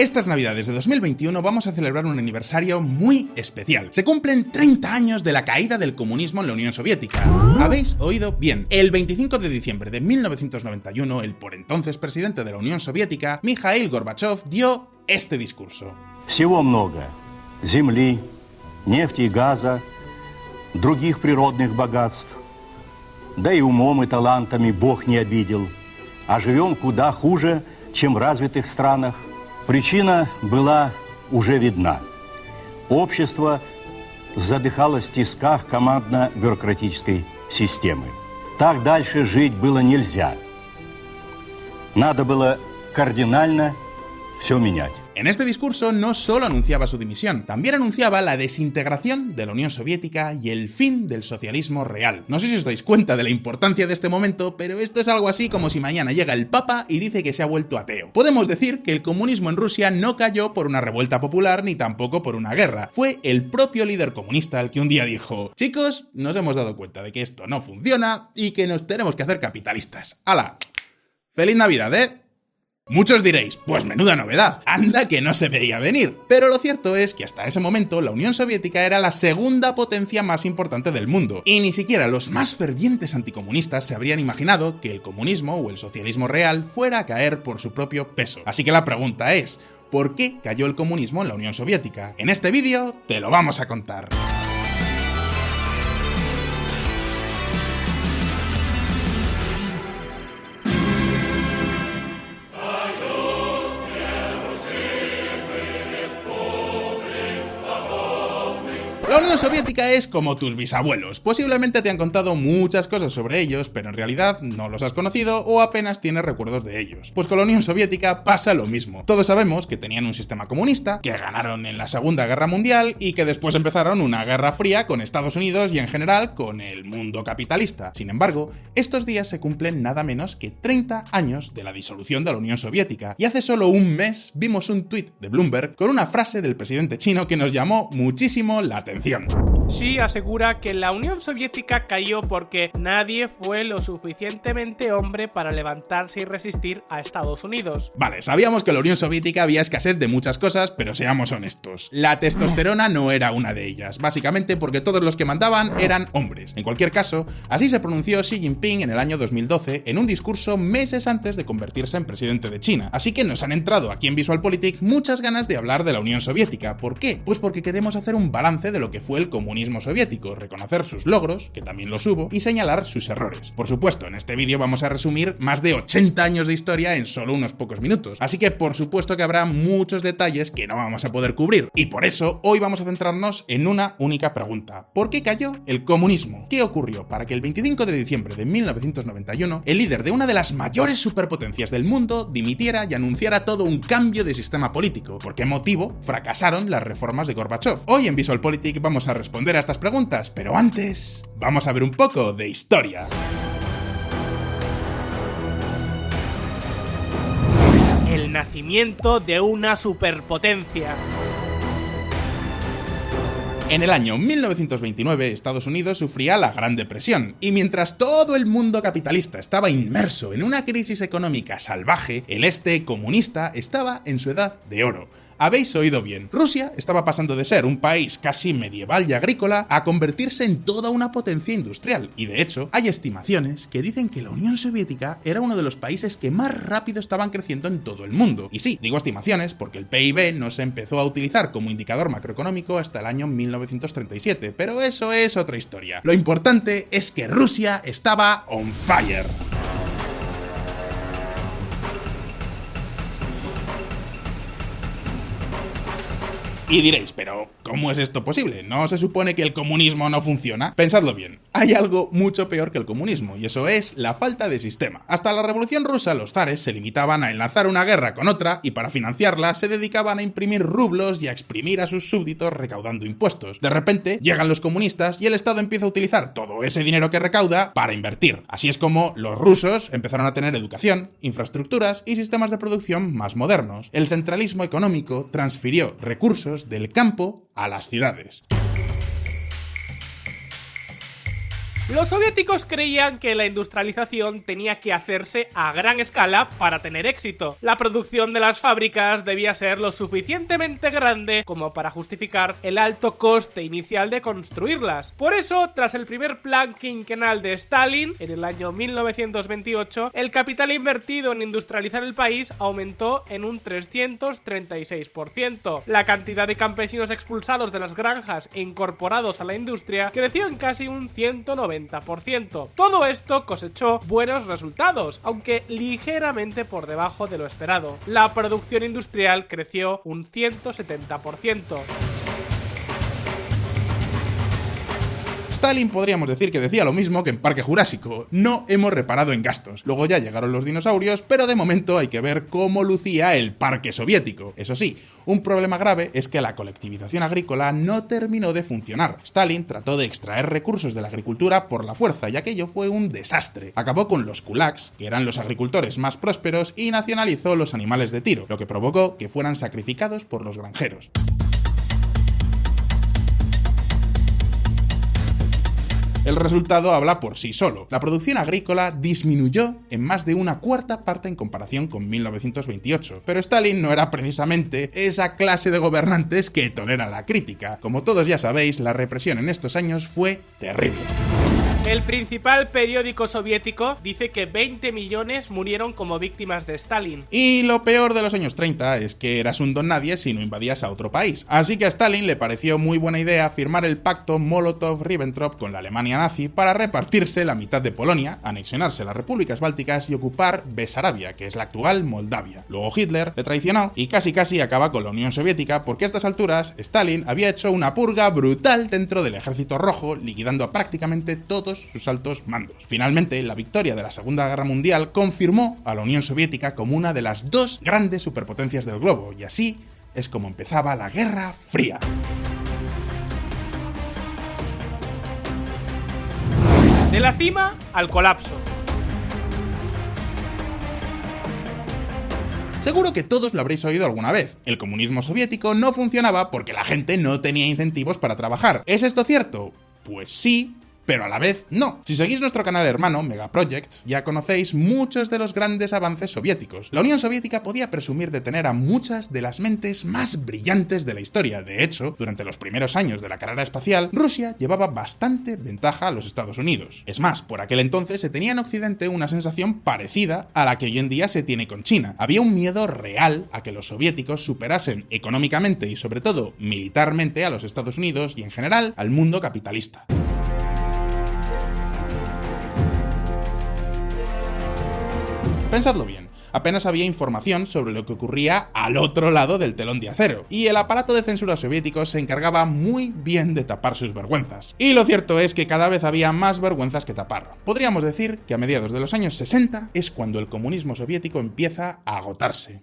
Estas navidades de 2021 vamos a celebrar un aniversario muy especial. Se cumplen 30 años de la caída del comunismo en la Unión Soviética. ¿Habéis oído bien? El 25 de diciembre de 1991, el por entonces presidente de la Unión Soviética, Mikhail Gorbachev, dio este discurso. Всего много. Земли, нефти и газа, других природных богатств. Да и умом и талантами Бог не обидел. А живем куда хуже, чем в развитых странах. Причина была уже видна. Общество задыхалось в тисках командно-бюрократической системы. Так дальше жить было нельзя. Надо было кардинально все менять. En este discurso no solo anunciaba su dimisión, también anunciaba la desintegración de la Unión Soviética y el fin del socialismo real. No sé si os dais cuenta de la importancia de este momento, pero esto es algo así como si mañana llega el Papa y dice que se ha vuelto ateo. Podemos decir que el comunismo en Rusia no cayó por una revuelta popular ni tampoco por una guerra. Fue el propio líder comunista el que un día dijo, chicos, nos hemos dado cuenta de que esto no funciona y que nos tenemos que hacer capitalistas. ¡Hala! ¡Feliz Navidad, eh! Muchos diréis, pues menuda novedad, anda que no se veía venir. Pero lo cierto es que hasta ese momento la Unión Soviética era la segunda potencia más importante del mundo, y ni siquiera los más fervientes anticomunistas se habrían imaginado que el comunismo o el socialismo real fuera a caer por su propio peso. Así que la pregunta es, ¿por qué cayó el comunismo en la Unión Soviética? En este vídeo te lo vamos a contar. La Unión Soviética es como tus bisabuelos. Posiblemente te han contado muchas cosas sobre ellos, pero en realidad no los has conocido o apenas tienes recuerdos de ellos. Pues con la Unión Soviética pasa lo mismo. Todos sabemos que tenían un sistema comunista, que ganaron en la Segunda Guerra Mundial y que después empezaron una guerra fría con Estados Unidos y en general con el mundo capitalista. Sin embargo, estos días se cumplen nada menos que 30 años de la disolución de la Unión Soviética. Y hace solo un mes vimos un tuit de Bloomberg con una frase del presidente chino que nos llamó muchísimo la atención atención. Xi asegura que la Unión Soviética cayó porque nadie fue lo suficientemente hombre para levantarse y resistir a Estados Unidos. Vale, sabíamos que la Unión Soviética había escasez de muchas cosas, pero seamos honestos. La testosterona no era una de ellas, básicamente porque todos los que mandaban eran hombres. En cualquier caso, así se pronunció Xi Jinping en el año 2012 en un discurso meses antes de convertirse en presidente de China. Así que nos han entrado aquí en VisualPolitik muchas ganas de hablar de la Unión Soviética. ¿Por qué? Pues porque queremos hacer un balance de lo que fue el comunismo soviético, reconocer sus logros, que también los hubo, y señalar sus errores. Por supuesto, en este vídeo vamos a resumir más de 80 años de historia en solo unos pocos minutos, así que por supuesto que habrá muchos detalles que no vamos a poder cubrir, y por eso hoy vamos a centrarnos en una única pregunta. ¿Por qué cayó el comunismo? ¿Qué ocurrió para que el 25 de diciembre de 1991 el líder de una de las mayores superpotencias del mundo dimitiera y anunciara todo un cambio de sistema político? ¿Por qué motivo fracasaron las reformas de Gorbachev? Hoy en VisualPolitik vamos a responder a estas preguntas, pero antes vamos a ver un poco de historia. El nacimiento de una superpotencia. En el año 1929, Estados Unidos sufría la Gran Depresión, y mientras todo el mundo capitalista estaba inmerso en una crisis económica salvaje, el este comunista estaba en su edad de oro. Habéis oído bien. Rusia estaba pasando de ser un país casi medieval y agrícola a convertirse en toda una potencia industrial. Y de hecho, hay estimaciones que dicen que la Unión Soviética era uno de los países que más rápido estaban creciendo en todo el mundo. Y sí, digo estimaciones porque el PIB no se empezó a utilizar como indicador macroeconómico hasta el año 1937, pero eso es otra historia. Lo importante es que Rusia estaba on fire. Y diréis, pero ¿cómo es esto posible? ¿No se supone que el comunismo no funciona? Pensadlo bien, hay algo mucho peor que el comunismo, y eso es la falta de sistema. Hasta la Revolución Rusa los zares se limitaban a enlazar una guerra con otra y para financiarla se dedicaban a imprimir rublos y a exprimir a sus súbditos recaudando impuestos. De repente llegan los comunistas y el Estado empieza a utilizar todo ese dinero que recauda para invertir. Así es como los rusos empezaron a tener educación, infraestructuras y sistemas de producción más modernos. El centralismo económico transfirió recursos del campo a las ciudades. Los soviéticos creían que la industrialización tenía que hacerse a gran escala para tener éxito. La producción de las fábricas debía ser lo suficientemente grande como para justificar el alto coste inicial de construirlas. Por eso, tras el primer plan quinquenal de Stalin, en el año 1928, el capital invertido en industrializar el país aumentó en un 336%. La cantidad de campesinos expulsados de las granjas e incorporados a la industria creció en casi un 190%. Todo esto cosechó buenos resultados, aunque ligeramente por debajo de lo esperado. La producción industrial creció un 170%. Stalin podríamos decir que decía lo mismo que en Parque Jurásico, no hemos reparado en gastos. Luego ya llegaron los dinosaurios, pero de momento hay que ver cómo lucía el parque soviético. Eso sí, un problema grave es que la colectivización agrícola no terminó de funcionar. Stalin trató de extraer recursos de la agricultura por la fuerza y aquello fue un desastre. Acabó con los kulaks, que eran los agricultores más prósperos, y nacionalizó los animales de tiro, lo que provocó que fueran sacrificados por los granjeros. El resultado habla por sí solo. La producción agrícola disminuyó en más de una cuarta parte en comparación con 1928. Pero Stalin no era precisamente esa clase de gobernantes que tolera la crítica. Como todos ya sabéis, la represión en estos años fue terrible. El principal periódico soviético dice que 20 millones murieron como víctimas de Stalin. Y lo peor de los años 30 es que eras un don nadie si no invadías a otro país. Así que a Stalin le pareció muy buena idea firmar el pacto Molotov-Ribbentrop con la Alemania nazi para repartirse la mitad de Polonia, anexionarse las repúblicas bálticas y ocupar Besarabia, que es la actual Moldavia. Luego Hitler le traicionó y casi casi acaba con la Unión Soviética porque a estas alturas Stalin había hecho una purga brutal dentro del ejército rojo, liquidando a prácticamente todos sus altos mandos. Finalmente, la victoria de la Segunda Guerra Mundial confirmó a la Unión Soviética como una de las dos grandes superpotencias del globo, y así es como empezaba la Guerra Fría. De la cima al colapso. Seguro que todos lo habréis oído alguna vez. El comunismo soviético no funcionaba porque la gente no tenía incentivos para trabajar. ¿Es esto cierto? Pues sí, pero a la vez no. Si seguís nuestro canal hermano, Mega Projects, ya conocéis muchos de los grandes avances soviéticos. La Unión Soviética podía presumir de tener a muchas de las mentes más brillantes de la historia. De hecho, durante los primeros años de la carrera espacial, Rusia llevaba bastante ventaja a los Estados Unidos. Es más, por aquel entonces se tenía en Occidente una sensación parecida a la que hoy en día se tiene con China. Había un miedo real a que los soviéticos superasen económicamente y sobre todo militarmente a los Estados Unidos y en general al mundo capitalista. Pensadlo bien. Apenas había información sobre lo que ocurría al otro lado del telón de acero, y el aparato de censura soviético se encargaba muy bien de tapar sus vergüenzas. Y lo cierto es que cada vez había más vergüenzas que tapar. Podríamos decir que a mediados de los años 60 es cuando el comunismo soviético empieza a agotarse.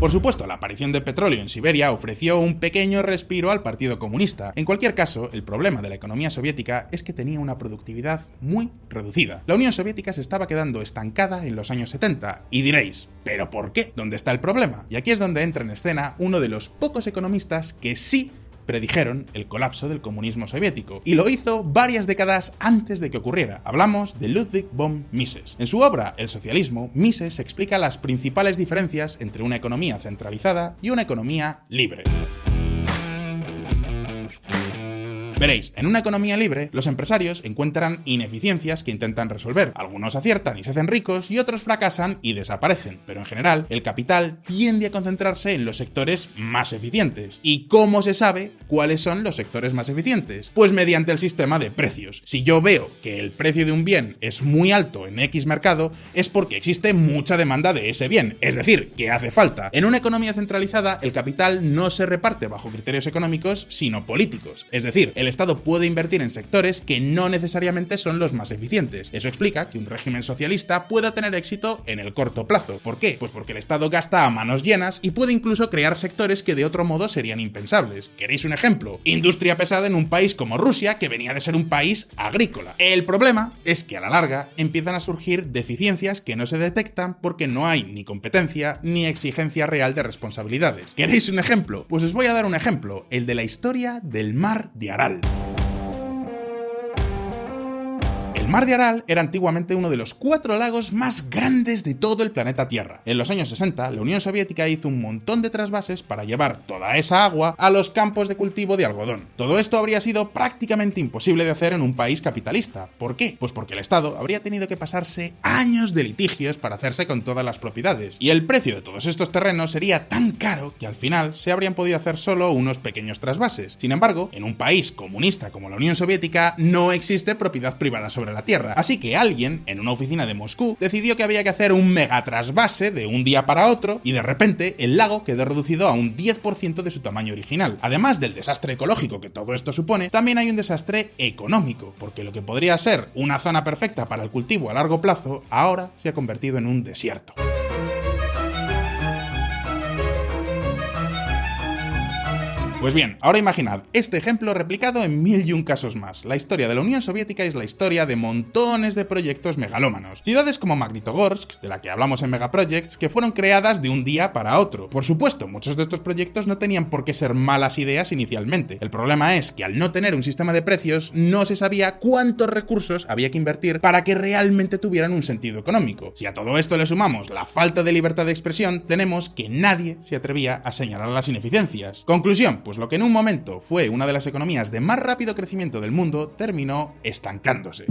Por supuesto, la aparición del petróleo en Siberia ofreció un pequeño respiro al Partido Comunista. En cualquier caso, el problema de la economía soviética es que tenía una productividad muy reducida. La Unión Soviética se estaba quedando estancada en los años 70, y diréis, ¿pero por qué? ¿Dónde está el problema? Y aquí es donde entra en escena uno de los pocos economistas que sí predijeron el colapso del comunismo soviético, y lo hizo varias décadas antes de que ocurriera. Hablamos de Ludwig von Mises. En su obra El socialismo, Mises explica las principales diferencias entre una economía centralizada y una economía libre. Veréis, en una economía libre, los empresarios encuentran ineficiencias que intentan resolver. Algunos aciertan y se hacen ricos y otros fracasan y desaparecen. Pero en general, el capital tiende a concentrarse en los sectores más eficientes. ¿Y cómo se sabe cuáles son los sectores más eficientes? Pues mediante el sistema de precios. Si yo veo que el precio de un bien es muy alto en X mercado, es porque existe mucha demanda de ese bien. Es decir, que hace falta. En una economía centralizada, el capital no se reparte bajo criterios económicos, sino políticos. Es decir, el Estado puede invertir en sectores que no necesariamente son los más eficientes. Eso explica que un régimen socialista pueda tener éxito en el corto plazo. ¿Por qué? Pues porque el Estado gasta a manos llenas y puede incluso crear sectores que de otro modo serían impensables. ¿Queréis un ejemplo? Industria pesada en un país como Rusia, que venía de ser un país agrícola. El problema es que a la larga empiezan a surgir deficiencias que no se detectan porque no hay ni competencia ni exigencia real de responsabilidades. ¿Queréis un ejemplo? Pues os voy a dar un ejemplo, el de la historia del mar de Aral. Nacional. El mar de Aral era antiguamente uno de los cuatro lagos más grandes de todo el planeta Tierra. En los años 60, la Unión Soviética hizo un montón de trasvases para llevar toda esa agua a los campos de cultivo de algodón. Todo esto habría sido prácticamente imposible de hacer en un país capitalista. ¿Por qué? Pues porque el Estado habría tenido que pasarse años de litigios para hacerse con todas las propiedades. Y el precio de todos estos terrenos sería tan caro que al final se habrían podido hacer solo unos pequeños trasvases. Sin embargo, en un país comunista como la Unión Soviética no existe propiedad privada sobre la Tierra. Así que alguien, en una oficina de Moscú, decidió que había que hacer un mega trasvase de un día para otro y de repente el lago quedó reducido a un 10% de su tamaño original. Además del desastre ecológico que todo esto supone, también hay un desastre económico, porque lo que podría ser una zona perfecta para el cultivo a largo plazo, ahora se ha convertido en un desierto. Pues bien, ahora imaginad este ejemplo replicado en mil y un casos más. La historia de la Unión Soviética es la historia de montones de proyectos megalómanos. Ciudades como Magnitogorsk, de la que hablamos en Megaprojects, que fueron creadas de un día para otro. Por supuesto, muchos de estos proyectos no tenían por qué ser malas ideas inicialmente. El problema es que al no tener un sistema de precios, no se sabía cuántos recursos había que invertir para que realmente tuvieran un sentido económico. Si a todo esto le sumamos la falta de libertad de expresión, tenemos que nadie se atrevía a señalar las ineficiencias. Conclusión, pues pues lo que en un momento fue una de las economías de más rápido crecimiento del mundo terminó estancándose.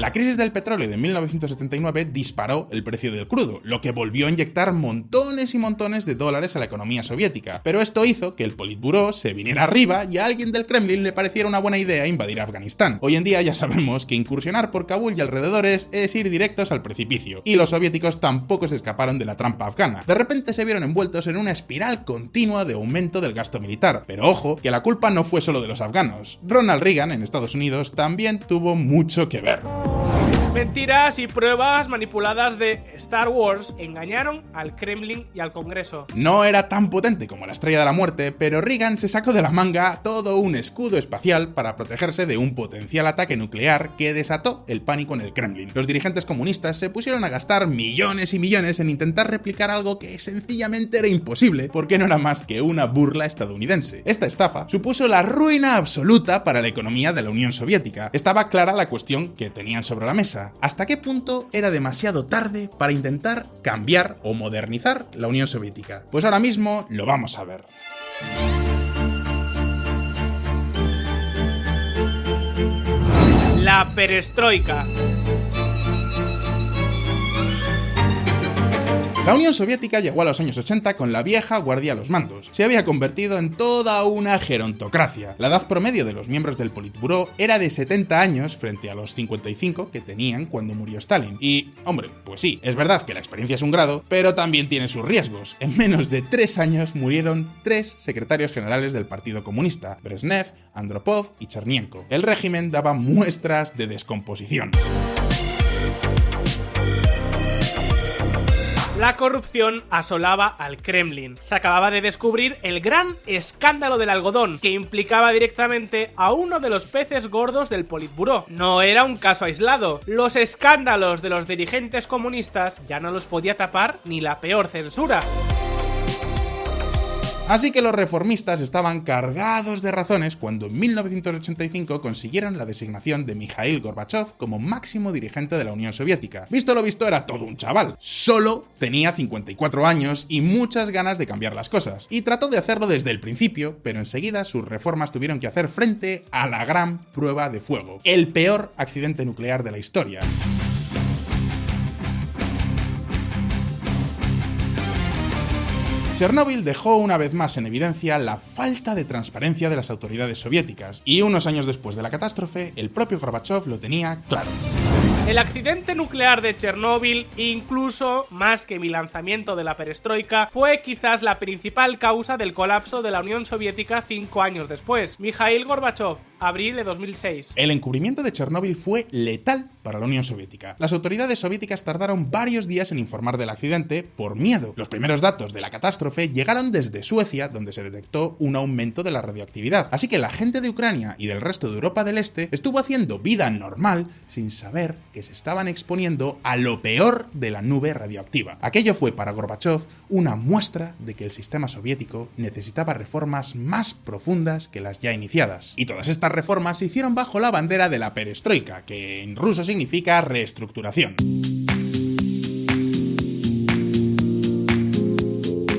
La crisis del petróleo de 1979 disparó el precio del crudo, lo que volvió a inyectar montones y montones de dólares a la economía soviética. Pero esto hizo que el Politburo se viniera arriba y a alguien del Kremlin le pareciera una buena idea invadir Afganistán. Hoy en día ya sabemos que incursionar por Kabul y alrededores es ir directos al precipicio, y los soviéticos tampoco se escaparon de la trampa afgana. De repente se vieron envueltos en una espiral continua de aumento del gasto militar. Pero ojo, que la culpa no fue solo de los afganos. Ronald Reagan en Estados Unidos también tuvo mucho que ver. Mentiras y pruebas manipuladas de Star Wars engañaron al Kremlin y al Congreso. No era tan potente como la Estrella de la Muerte, pero Reagan se sacó de la manga todo un escudo espacial para protegerse de un potencial ataque nuclear que desató el pánico en el Kremlin. Los dirigentes comunistas se pusieron a gastar millones y millones en intentar replicar algo que sencillamente era imposible porque no era más que una burla estadounidense. Esta estafa supuso la ruina absoluta para la economía de la Unión Soviética. Estaba clara la cuestión que tenían sobre la mesa ¿Hasta qué punto era demasiado tarde para intentar cambiar o modernizar la Unión Soviética? Pues ahora mismo lo vamos a ver. La perestroika. La Unión Soviética llegó a los años 80 con la vieja guardia a los mandos. Se había convertido en toda una gerontocracia. La edad promedio de los miembros del Politburó era de 70 años frente a los 55 que tenían cuando murió Stalin. Y, hombre, pues sí, es verdad que la experiencia es un grado, pero también tiene sus riesgos. En menos de tres años murieron tres secretarios generales del Partido Comunista, Brezhnev, Andropov y Chernienko. El régimen daba muestras de descomposición. La corrupción asolaba al Kremlin. Se acababa de descubrir el gran escándalo del algodón, que implicaba directamente a uno de los peces gordos del Politburó. No era un caso aislado. Los escándalos de los dirigentes comunistas ya no los podía tapar ni la peor censura. Así que los reformistas estaban cargados de razones cuando en 1985 consiguieron la designación de Mikhail Gorbachev como máximo dirigente de la Unión Soviética. Visto lo visto, era todo un chaval. Solo tenía 54 años y muchas ganas de cambiar las cosas. Y trató de hacerlo desde el principio, pero enseguida sus reformas tuvieron que hacer frente a la gran prueba de fuego, el peor accidente nuclear de la historia. Chernóbil dejó una vez más en evidencia la falta de transparencia de las autoridades soviéticas, y unos años después de la catástrofe, el propio Gorbachev lo tenía claro. El accidente nuclear de Chernóbil, incluso más que mi lanzamiento de la perestroika, fue quizás la principal causa del colapso de la Unión Soviética cinco años después. Mikhail Gorbachev, abril de 2006. El encubrimiento de Chernóbil fue letal para la Unión Soviética. Las autoridades soviéticas tardaron varios días en informar del accidente por miedo. Los primeros datos de la catástrofe llegaron desde Suecia, donde se detectó un aumento de la radioactividad. Así que la gente de Ucrania y del resto de Europa del Este estuvo haciendo vida normal sin saber que se estaban exponiendo a lo peor de la nube radioactiva. Aquello fue para Gorbachev una muestra de que el sistema soviético necesitaba reformas más profundas que las ya iniciadas. Y todas estas reformas se hicieron bajo la bandera de la perestroika, que en ruso significa reestructuración.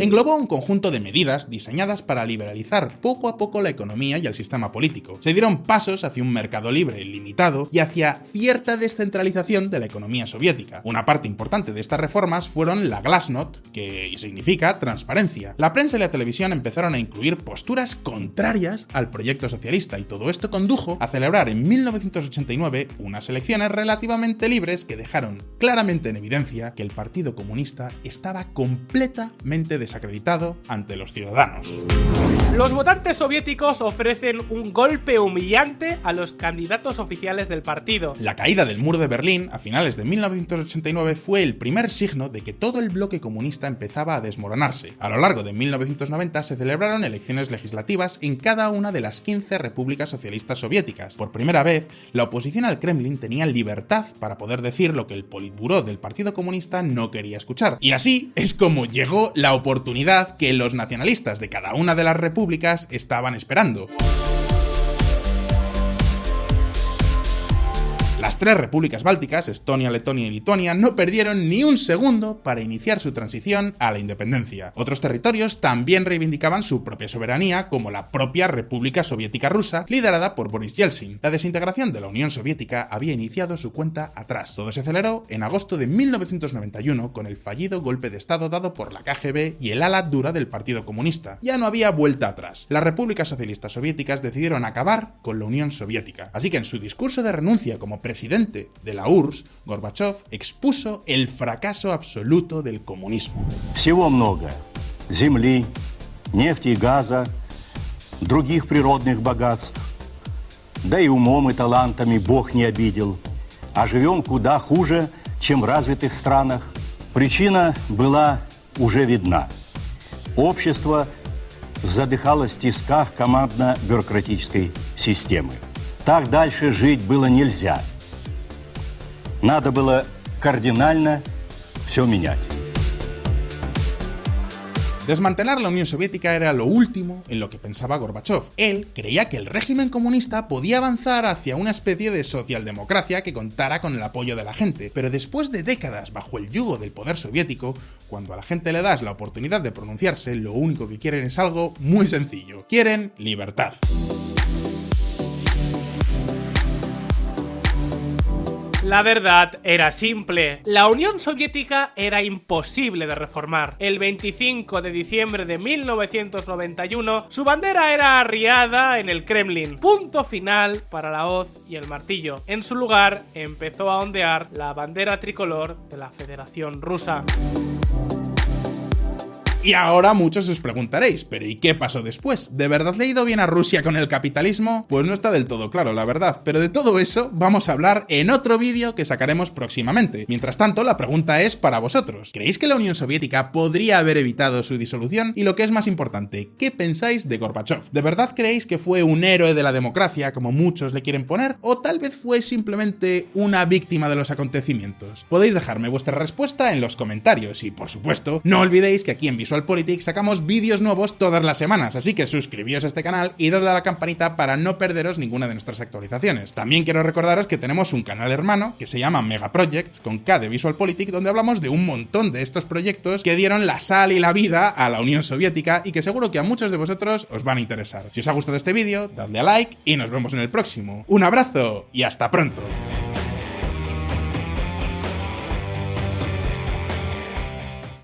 Englobó un conjunto de medidas diseñadas para liberalizar poco a poco la economía y el sistema político. Se dieron pasos hacia un mercado libre limitado y hacia cierta descentralización de la economía soviética. Una parte importante de estas reformas fueron la Glasnost, que significa transparencia. La prensa y la televisión empezaron a incluir posturas contrarias al proyecto socialista y todo esto condujo a celebrar en 1989 unas elecciones relativamente libres que dejaron claramente en evidencia que el Partido Comunista estaba completamente desacreditado ante los ciudadanos. Los votantes soviéticos ofrecen un golpe humillante a los candidatos oficiales del partido. La caída del muro de Berlín a finales de 1989 fue el primer signo de que todo el bloque comunista empezaba a desmoronarse. A lo largo de 1990 se celebraron elecciones legislativas en cada una de las 15 repúblicas socialistas soviéticas. Por primera vez, la oposición al Kremlin tenía libertad para poder decir lo que el Politburó del Partido Comunista no quería escuchar. Y así es como llegó la oposición que los nacionalistas de cada una de las repúblicas estaban esperando. Las tres repúblicas bálticas, Estonia, Letonia y Lituania, no perdieron ni un segundo para iniciar su transición a la independencia. Otros territorios también reivindicaban su propia soberanía, como la propia República Soviética Rusa, liderada por Boris Yeltsin. La desintegración de la Unión Soviética había iniciado su cuenta atrás. Todo se aceleró en agosto de 1991 con el fallido golpe de Estado dado por la KGB y el ala dura del Partido Comunista. Ya no había vuelta atrás. Las repúblicas socialistas soviéticas decidieron acabar con la Unión Soviética. Así que en su discurso de renuncia como presidente de la URSS, Gorbachev expuso el fracaso absoluto del comunismo. Всего много. Земли, нефти и газа, других природных богатств. Да и умом и талантами Бог не обидел. А живем куда хуже, чем в развитых странах. Причина была уже видна. Общество задыхалось в тисках командно-бюрократической системы. Так дальше жить было нельзя – Надо было кардинально все менять. Desmantelar la Unión Soviética era lo último en lo que pensaba Gorbachev. Él creía que el régimen comunista podía avanzar hacia una especie de socialdemocracia que contara con el apoyo de la gente, pero después de décadas bajo el yugo del poder soviético, cuando a la gente le das la oportunidad de pronunciarse, lo único que quieren es algo muy sencillo. Quieren libertad. La verdad era simple. La Unión Soviética era imposible de reformar. El 25 de diciembre de 1991, su bandera era arriada en el Kremlin. Punto final para la hoz y el martillo. En su lugar empezó a ondear la bandera tricolor de la Federación Rusa. Y ahora muchos os preguntaréis, ¿pero y qué pasó después? ¿De verdad le ha ido bien a Rusia con el capitalismo? Pues no está del todo claro, la verdad, pero de todo eso vamos a hablar en otro vídeo que sacaremos próximamente. Mientras tanto, la pregunta es para vosotros. ¿Creéis que la Unión Soviética podría haber evitado su disolución? Y lo que es más importante, ¿qué pensáis de Gorbachev? ¿De verdad creéis que fue un héroe de la democracia, como muchos le quieren poner? ¿O tal vez fue simplemente una víctima de los acontecimientos? Podéis dejarme vuestra respuesta en los comentarios y, por supuesto, no olvidéis que aquí en Visual Politics sacamos vídeos nuevos todas las semanas, así que suscribíos a este canal y dadle a la campanita para no perderos ninguna de nuestras actualizaciones. También quiero recordaros que tenemos un canal hermano que se llama Mega Projects con K de Visual Politics, donde hablamos de un montón de estos proyectos que dieron la sal y la vida a la Unión Soviética y que seguro que a muchos de vosotros os van a interesar. Si os ha gustado este vídeo, dadle a like y nos vemos en el próximo. Un abrazo y hasta pronto.